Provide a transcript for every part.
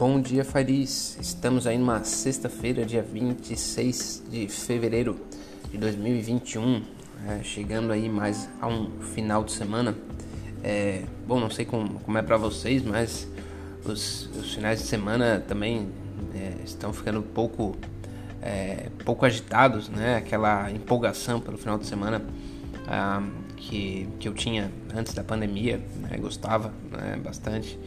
Bom dia, Fariz. Estamos aí numa sexta-feira, dia 26 de fevereiro de 2021, é, chegando aí mais a um final de semana. É, bom, não sei como, como é para vocês, mas os, os, finais de semana também é, estão ficando um pouco, é, pouco agitados, né? Aquela empolgação pelo final de semana ah, que, que eu tinha antes da pandemia, né? gostava né? bastante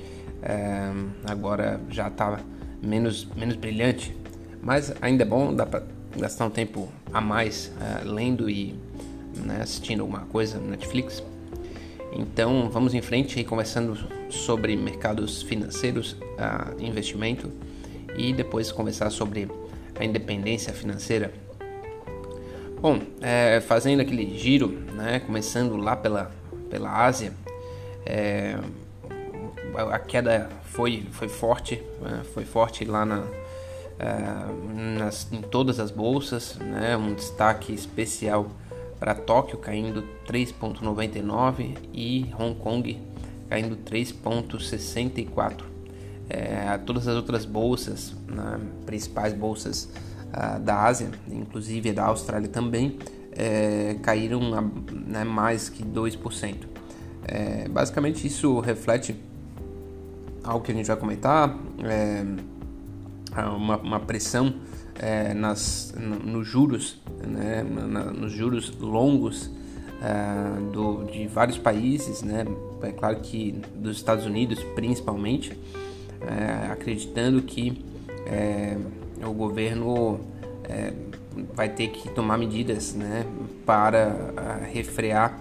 é, agora já está menos, menos brilhante, mas ainda é bom, dá para gastar um tempo a mais é, lendo e né, assistindo alguma coisa no Netflix. Então vamos em frente aí conversando sobre mercados financeiros, uh, investimento e depois conversar sobre a independência financeira. Bom, é, fazendo aquele giro, né, começando lá pela, pela Ásia, é, a queda foi, foi forte, né? foi forte lá na, uh, nas, em todas as bolsas, né? um destaque especial para Tóquio caindo 3,99 e Hong Kong caindo 3,64. É, todas as outras bolsas, né? principais bolsas uh, da Ásia, inclusive da Austrália também, é, caíram né, mais que 2%. É, basicamente isso reflete algo que a gente vai comentar, é, uma, uma, pressão é, nas, nos juros, né, na, nos juros longos é, do, de vários países, né, é claro que dos Estados Unidos principalmente, é, acreditando que é, o governo é, vai ter que tomar medidas né, para refrear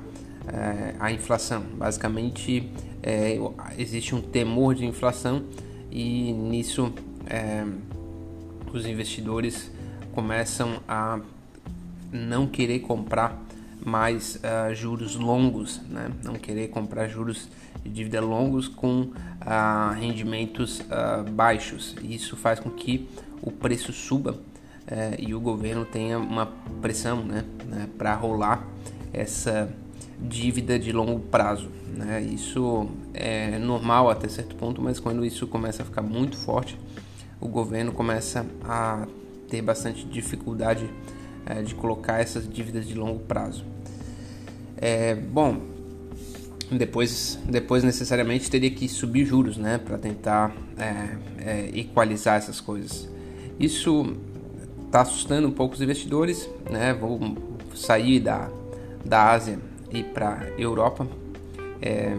a inflação. Basicamente, é, existe um temor de inflação e nisso é, os investidores começam a não querer comprar mais uh, juros longos, né? não querer comprar juros de dívida longos com uh, rendimentos uh, baixos. Isso faz com que o preço suba eh, e o governo tenha uma pressão né, né para rolar essa dívida de longo prazo. Né? Isso é normal até certo ponto, mas quando isso começa a ficar muito forte, o governo começa a ter bastante dificuldade é, de colocar essas dívidas de longo prazo. É, bom, depois, depois necessariamente teria que subir juros, né, para tentar é, é, equalizar essas coisas. Isso está assustando um pouco os investidores, né? Vou sair da, da Ásia e para Europa. É,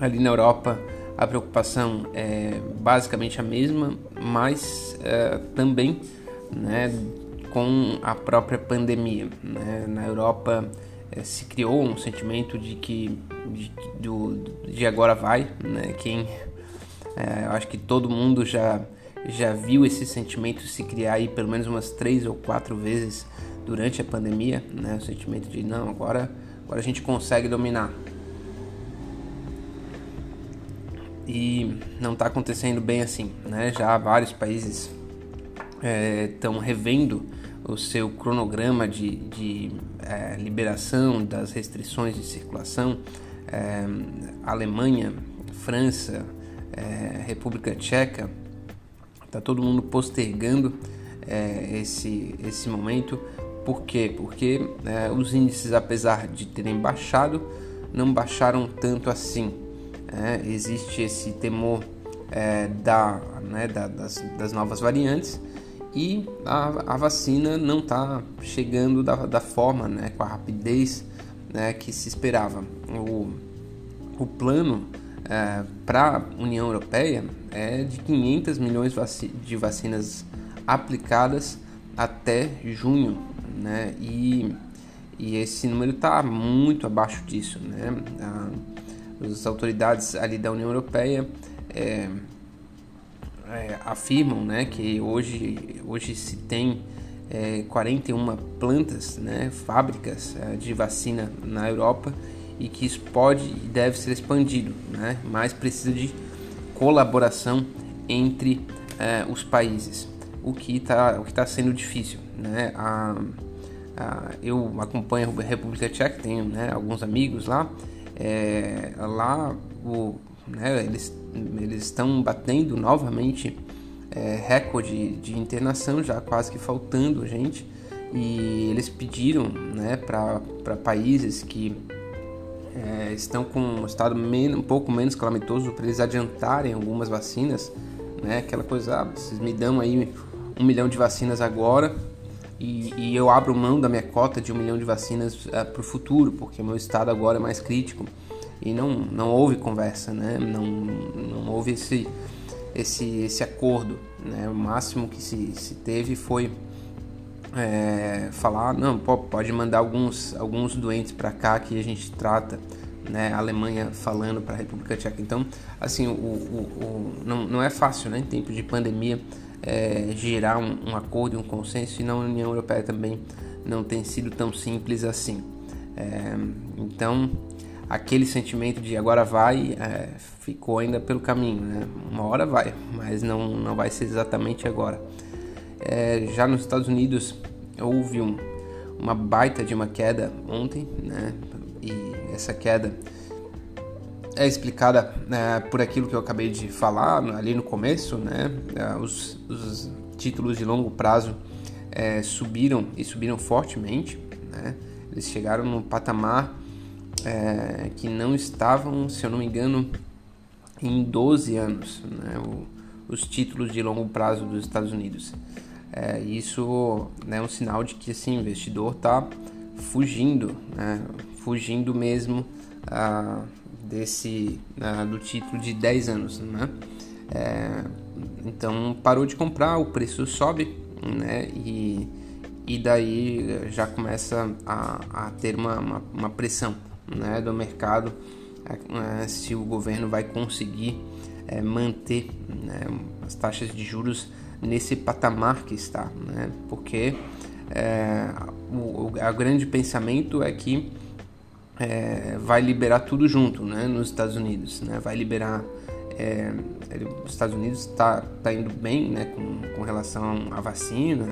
ali na Europa a preocupação é basicamente a mesma, mas é, também né, com a própria pandemia. Né? Na Europa é, se criou um sentimento de que de, de agora vai, né? Quem é, eu acho que todo mundo já já viu esse sentimento se criar aí pelo menos umas três ou quatro vezes durante a pandemia, né? O sentimento de não agora agora a gente consegue dominar. E não está acontecendo bem assim, né? Já vários países estão é, revendo o seu cronograma de, de é, liberação das restrições de circulação. É, Alemanha, França, é, República Tcheca, está todo mundo postergando é, esse, esse momento por quê? Porque é, os índices, apesar de terem baixado, não baixaram tanto assim. É, existe esse temor é, da, né, da, das, das, novas variantes e a, a vacina não está chegando da, da, forma, né, com a rapidez né, que se esperava. O, o plano é, para a União Europeia é de 500 milhões de vacinas aplicadas até junho né? E, e esse número está muito abaixo disso, né? as autoridades ali da União Europeia é, é, afirmam, né, que hoje hoje se tem é, 41 plantas, né, fábricas é, de vacina na Europa e que isso pode e deve ser expandido, né? Mas precisa de colaboração entre é, os países, o que está o que está sendo difícil, né? A, ah, eu acompanho a República Tcheca, tenho né, alguns amigos lá. É, lá o, né? Eles, eles estão batendo novamente é, recorde de internação, já quase que faltando gente. E eles pediram né, para países que é, estão com um estado um pouco menos calamitoso para eles adiantarem algumas vacinas, né? Aquela coisa, ah, vocês me dão aí um milhão de vacinas agora e, e eu abro mão da minha cota de um milhão de vacinas é, para o futuro, porque meu estado agora é mais crítico e não, não houve conversa, né? Não, não houve esse, esse, esse acordo, né? O máximo que se, se teve foi é, falar, não, pode mandar alguns, alguns doentes para cá que a gente trata, né? A Alemanha falando para a República Tcheca. Então, assim, o, o, o, não, não é fácil, né? Em tempo de pandemia, é, gerar um, um, acordo e um consenso e na União Europeia também não tem sido tão simples assim. É, então, aquele sentimento de agora vai é, ficou ainda pelo caminho, né? Uma hora vai, mas não, não vai ser exatamente agora. É, já nos Estados Unidos houve um, uma baita de uma queda ontem, né? E essa queda é explicada né, por aquilo que eu acabei de falar ali no começo, né? É, os, os títulos de longo prazo é, subiram e subiram fortemente, né? Eles chegaram num patamar é, que não estavam, se eu não me engano, em 12 anos, né? O, os títulos de longo prazo dos Estados Unidos. É, isso né, é um sinal de que assim, o investidor está fugindo, né? fugindo mesmo. Ah, desse uh, do título de 10 anos, né? É, então parou de comprar, o preço sobe, né? E, e daí já começa a, a ter uma, uma, uma, pressão né, do mercado é, se o governo vai conseguir é, manter né, as taxas de juros nesse patamar que está, né? Porque o, o a grande pensamento é que é, vai liberar tudo junto né, nos Estados Unidos. Né, vai liberar. É, os Estados Unidos está tá indo bem né, com, com relação à vacina.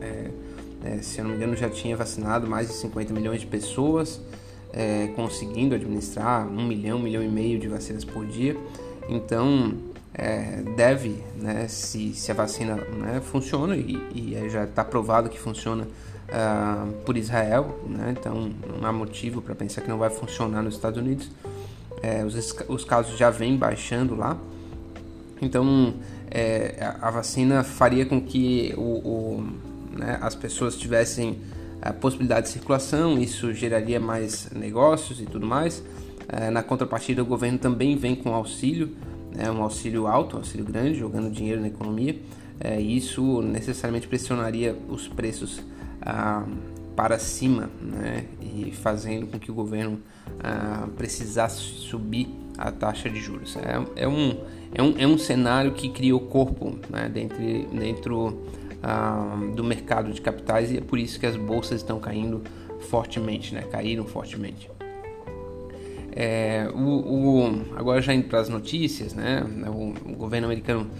É, é, se eu não me engano, já tinha vacinado mais de 50 milhões de pessoas, é, conseguindo administrar um milhão, um milhão e meio de vacinas por dia. Então, é, deve, né, se, se a vacina né, funciona, e, e já está provado que funciona uh, por Israel, né? então não há motivo para pensar que não vai funcionar nos Estados Unidos. É, os, os casos já vêm baixando lá, então é, a vacina faria com que o, o né, as pessoas tivessem a possibilidade de circulação, isso geraria mais negócios e tudo mais. É, na contrapartida, o governo também vem com auxílio, né, um auxílio alto, um auxílio grande, jogando dinheiro na economia. É, isso necessariamente pressionaria os preços ah, para cima, né? E fazendo com que o governo ah, precisasse subir a taxa de juros. É, é, um, é, um, é um cenário que criou corpo né? dentro, dentro ah, do mercado de capitais e é por isso que as bolsas estão caindo fortemente, né? Caíram fortemente. É, o, o, agora já indo para as notícias, né? O, o governo americano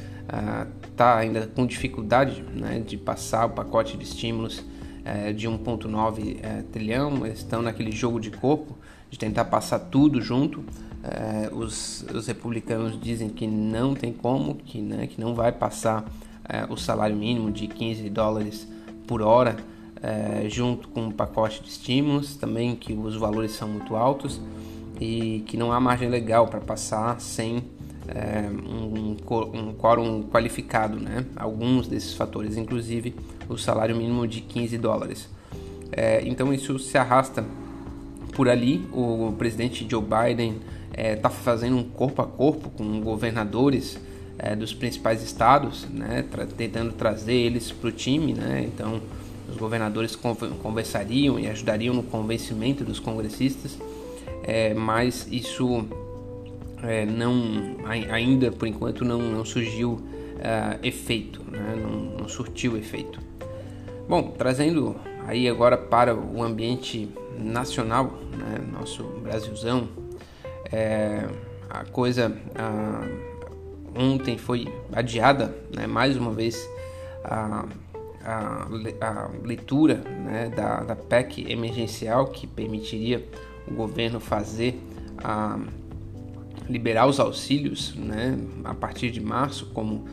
está ah, ainda com dificuldade né, de passar o pacote de estímulos é, de 1,9 é, trilhão, estão naquele jogo de corpo de tentar passar tudo junto. É, os, os, republicanos dizem que não tem como, que, né, que não vai passar é, o salário mínimo de 15 dólares por hora é, junto com um pacote de estímulos, também que os valores são muito altos e que não há margem legal para passar sem é, um, um quórum qualificado, né? alguns desses fatores, inclusive o salário mínimo de 15 dólares. É, então isso se arrasta por ali. O presidente Joe Biden está é, tá fazendo um corpo a corpo com governadores é, dos principais estados, né? Tra tentando trazer eles para o time. Né? Então os governadores conversariam e ajudariam no convencimento dos congressistas, é, mas isso é, não ainda por enquanto não, não surgiu uh, efeito, né? não, não, surtiu efeito. Bom, trazendo aí agora para o ambiente nacional, né? nosso Brasilzão, é, a coisa ontem foi adiada, né? mais uma vez a, a, a leitura né? da, da PEC emergencial que permitiria o governo fazer a liberar os auxílios né, a partir de março, como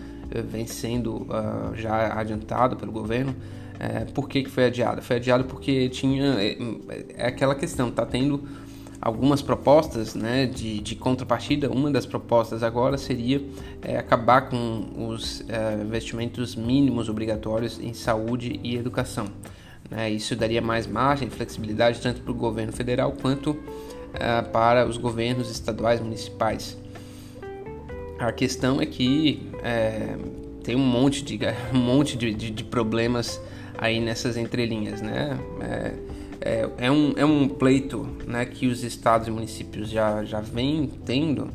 vem sendo uh, já adiantado pelo governo. É, por que, que foi adiado? Foi adiado porque tinha é, é aquela questão, tá tendo algumas propostas né, de, de, contrapartida. Uma das propostas agora seria é, acabar com os investimentos mínimos obrigatórios em saúde e educação. Né? Isso daria mais margem, flexibilidade tanto para o governo federal quanto para os governos estaduais municipais. A questão é que é, tem um monte de, um monte de, de, de problemas aí nessas entrelinhas, né? É, é, é, um, é um pleito né, que os estados e municípios já, já vêm tendo,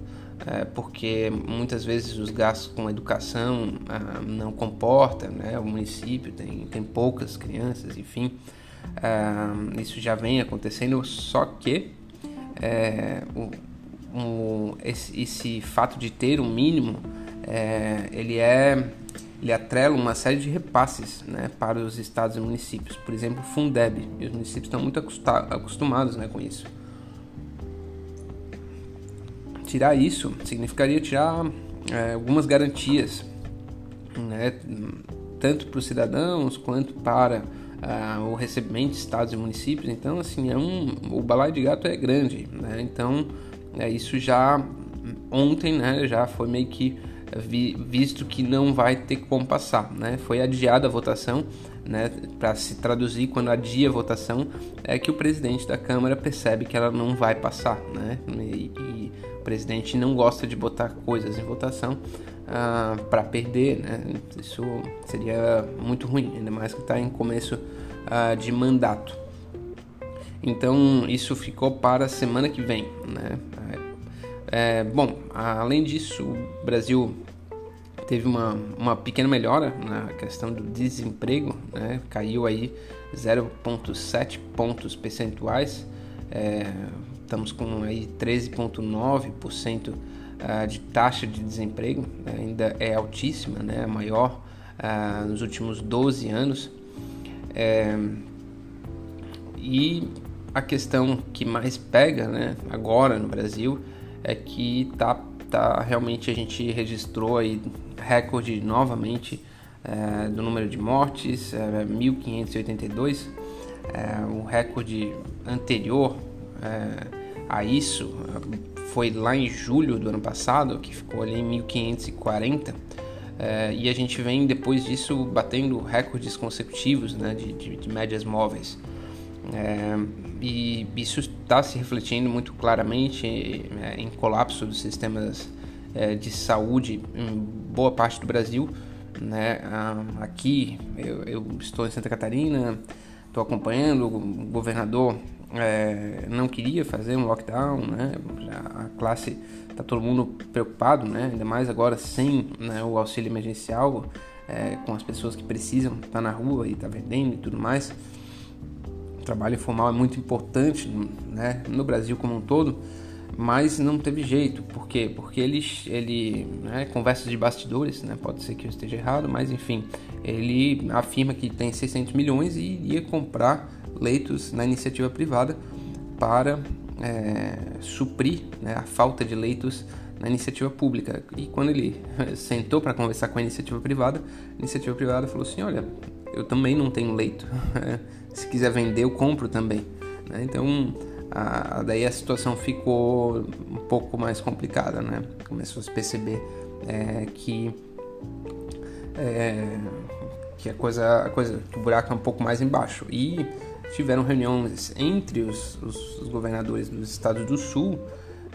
é, porque muitas vezes os gastos com educação ah, não comporta, né? O município tem, tem poucas crianças, enfim, ah, isso já vem acontecendo, só que é, o, esse, esse fato de ter um mínimo, é, ele é ele atrela uma série de repasses né, para os estados e municípios. Por exemplo, Fundeb, e os municípios estão muito acostumados né, com isso. Tirar isso significaria tirar é, algumas garantias, né, tanto para os cidadãos quanto para uh, o recebimento de estados e municípios. Então, assim, é um, o balaio de gato é grande. Né? Então, é, isso já ontem né, já foi meio que visto que não vai ter como passar. Né? Foi adiada a votação, né, para se traduzir quando adia a votação, é que o presidente da Câmara percebe que ela não vai passar. Né? E, e o presidente não gosta de botar coisas em votação ah, para perder. Né? Isso seria muito ruim, ainda mais que está em começo ah, de mandato. Então isso ficou para a semana que vem, né? É, bom, além disso, o Brasil teve uma, uma pequena melhora na questão do desemprego, né? caiu aí 0,7 pontos percentuais, é, estamos com aí 13,9% ah, de taxa de desemprego, ainda é altíssima, né? a maior uh, nos últimos 12 anos. É, e a questão que mais pega né, agora no Brasil é que tá, tá realmente a gente registrou aí recorde novamente é, do número de mortes, é, 1.582. É, o recorde anterior é, a isso foi lá em julho do ano passado, que ficou ali em 1540. É, e a gente vem depois disso batendo recordes consecutivos né, de, de, de médias móveis. É, e isso está se refletindo muito claramente é, em colapso dos sistemas é, de saúde em boa parte do Brasil. Né? Ah, aqui eu, eu, estou em Santa Catarina, estou acompanhando, o governador é, não queria fazer um lockdown, né? a classe está todo mundo preocupado, né? ainda mais agora sem né, o auxílio emergencial, é, com as pessoas que precisam tá na rua e tá vendendo e tudo mais trabalho informal é muito importante né, no Brasil como um todo, mas não teve jeito. Por quê? Porque ele, ele né, conversa de bastidores, né, pode ser que eu esteja errado, mas enfim, ele afirma que tem 600 milhões e iria comprar leitos na iniciativa privada para é, suprir né, a falta de leitos na iniciativa pública. E quando ele sentou para conversar com a iniciativa privada, a iniciativa privada falou assim: Olha, eu também não tenho leito. Se quiser vender, eu compro também. Né? Então, a, daí a situação ficou um pouco mais complicada, né? Começou a se perceber é, que é, que a coisa, a coisa, o buraco é um pouco mais embaixo. E tiveram reuniões entre os, os, os governadores dos estados do sul,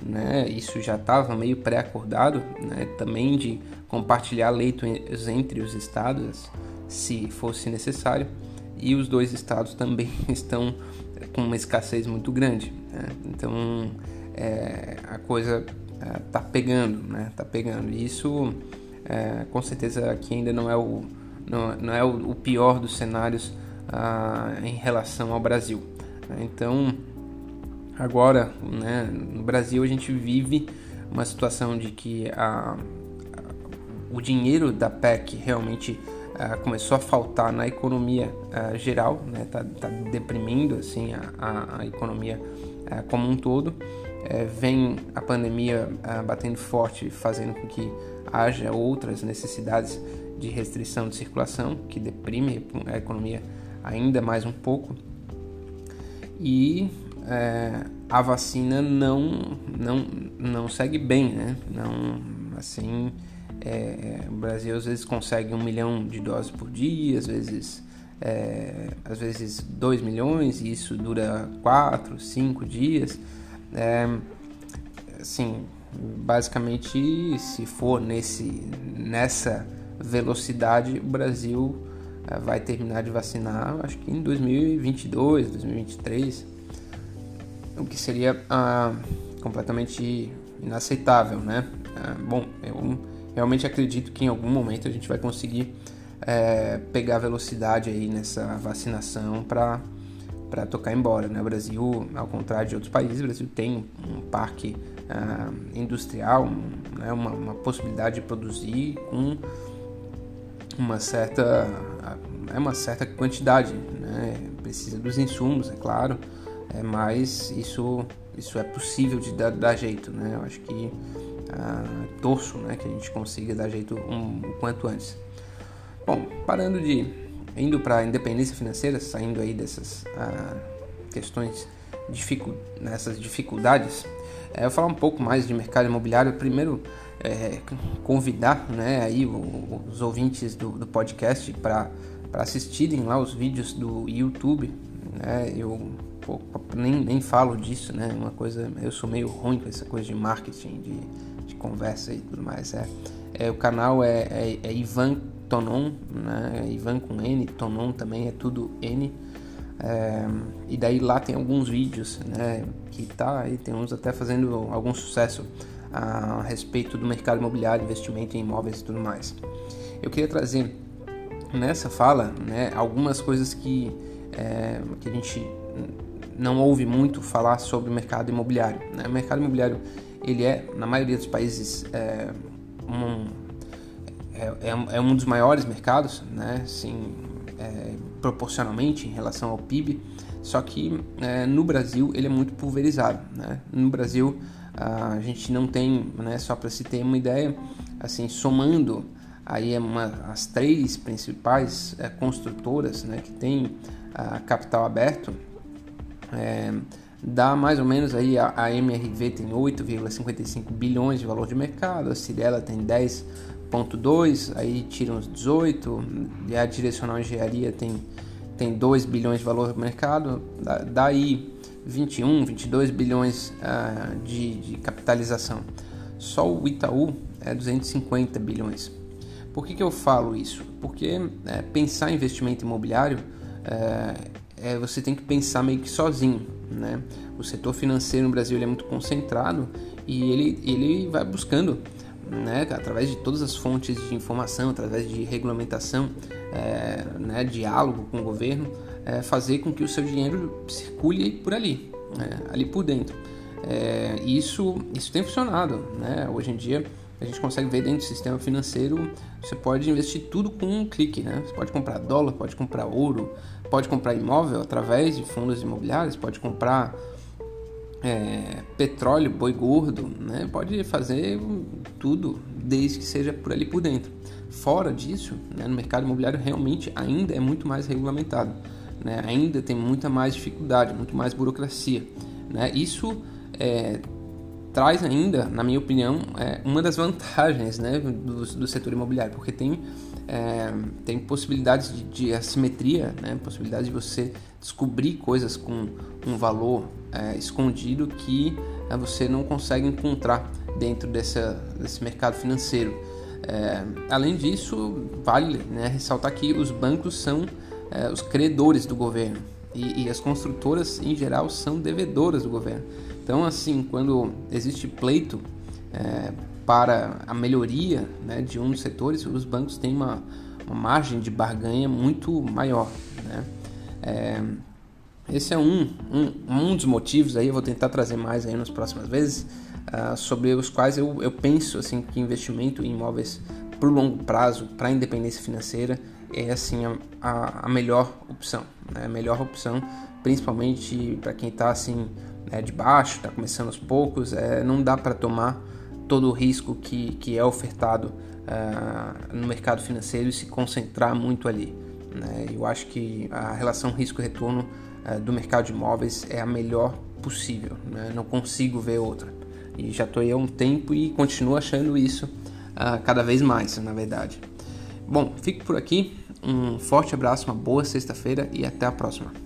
né? Isso já estava meio pré-acordado, né? Também de compartilhar leitos entre os estados, se fosse necessário e os dois estados também estão com uma escassez muito grande. Né? Então é, a coisa está é, pegando, né? Tá pegando. E isso é, com certeza aqui ainda não é o não, não é o, o, pior dos cenários ah, em relação ao Brasil. Né? Então agora, né, no Brasil a gente vive uma situação de que a, a o dinheiro da PEC realmente uh, começou a faltar na economia uh, geral, né? Tá, tá, deprimindo assim a, a, economia uh, como um todo. é, vem a pandemia ah, batendo forte, fazendo com que haja outras necessidades de restrição de circulação, que deprime a economia ainda mais um pouco. E é, a vacina não, não, não segue bem, né? Não, assim, é, o Brasil às vezes consegue um milhão de doses por dia, às vezes é, às vezes 2 milhões e isso dura 4, 5 dias. É, assim, basicamente, se for nesse, nessa velocidade, o Brasil é, vai terminar de vacinar, acho que em 2022, 2023, o que seria ah, completamente inaceitável, né? Ah, bom, eu realmente acredito que em algum momento a gente vai conseguir é, pegar velocidade aí nessa vacinação para para tocar embora. Né? O Brasil, ao contrário de outros países, o Brasil tem um parque uh, industrial, né? uma, uma, possibilidade de produzir com uma certa, é uma certa quantidade. Né? Precisa dos insumos, é claro, é, mas isso, isso é possível de dar, dar jeito. Né? Eu acho que uh, torço né? que a gente consiga dar jeito um, o quanto antes. Bom, parando de. indo para a independência financeira, saindo aí dessas ah, questões, dificu nessas dificuldades, é, eu falar um pouco mais de mercado imobiliário. Primeiro, é, convidar né, aí os ouvintes do, do podcast para assistirem lá os vídeos do YouTube. Né, eu pô, nem, nem falo disso, né? Uma coisa, eu sou meio ruim com essa coisa de marketing, de conversa e tudo mais. É, é o canal é, é, é Ivan Tonon, né? Ivan com N, Tonon também é tudo N. É, e daí lá tem alguns vídeos, né? Que tá aí, tem uns até fazendo algum sucesso a respeito do mercado imobiliário, investimento em imóveis e tudo mais. Eu queria trazer nessa fala, né? Algumas coisas que, é, que a gente não ouve muito falar sobre o mercado imobiliário. Né? O mercado imobiliário ele é, na maioria dos países, é, um, é, é, é, um dos maiores mercados, né? Sim, é, proporcionalmente em relação ao PIB. Só que é, no Brasil ele é muito pulverizado, né? No Brasil a gente não tem, né? Só para se ter uma ideia, assim somando aí uma, as três principais é, construtoras, né? Que tem a capital aberto, é, dá mais ou menos aí a, a MRV tem 8,55 bilhões de valor de mercado, a Cirela tem 10 2, aí tiram os 18, e a direcional engenharia tem, tem 2 bilhões de valor do mercado, daí 21, 22 bilhões uh, de, de, capitalização. Só o Itaú é 250 bilhões. Por que, que eu falo isso? Porque é, pensar em investimento imobiliário é, é, você tem que pensar meio que sozinho. Né? O setor financeiro no Brasil é muito concentrado e ele, ele vai buscando né, através de todas as fontes de informação, através de regulamentação, é, né, diálogo com o governo, é, fazer com que o seu dinheiro circule por ali, né, ali por dentro. É, isso, isso tem funcionado. Né? Hoje em dia a gente consegue ver dentro do sistema financeiro, você pode investir tudo com um clique. Né? Você pode comprar dólar, pode comprar ouro, pode comprar imóvel através de fundos imobiliários, pode comprar é, petróleo, boi gordo, né? pode fazer tudo desde que seja por ali por dentro. Fora disso, né, no mercado imobiliário realmente ainda é muito mais regulamentado, né? ainda tem muita mais dificuldade, muito mais burocracia. Né? Isso é, traz ainda, na minha opinião, é, uma das vantagens né, do, do setor imobiliário, porque tem, é, tem possibilidades de, de assimetria, né, possibilidade de você descobrir coisas com um valor é, escondido que é, você não consegue encontrar dentro dessa, desse mercado financeiro. É, além disso, vale né, ressaltar que os bancos são é, os credores do governo e, e, as construtoras, em geral, são devedoras do governo. Então, assim, quando existe pleito é, para a melhoria né, de um dos setores, os bancos têm uma, uma margem de barganha muito maior. Né? É, esse é um, um, um dos motivos, aí eu vou tentar trazer mais aí nas próximas vezes, uh, sobre os quais eu, eu penso assim que investimento em imóveis por longo prazo, para a independência financeira, é assim a, a, a melhor opção, né? a melhor opção, principalmente para quem está assim né, de baixo, está começando aos poucos, é, não dá para tomar todo o risco que, que é ofertado uh, no mercado financeiro e se concentrar muito ali. Né? Eu acho que a relação risco-retorno uh, do mercado de imóveis é a melhor possível, né? não consigo ver outra. E já estou aí há um tempo e continuo achando isso uh, cada vez mais, na verdade. Bom, fico por aqui. Um forte abraço, uma boa sexta-feira e até a próxima.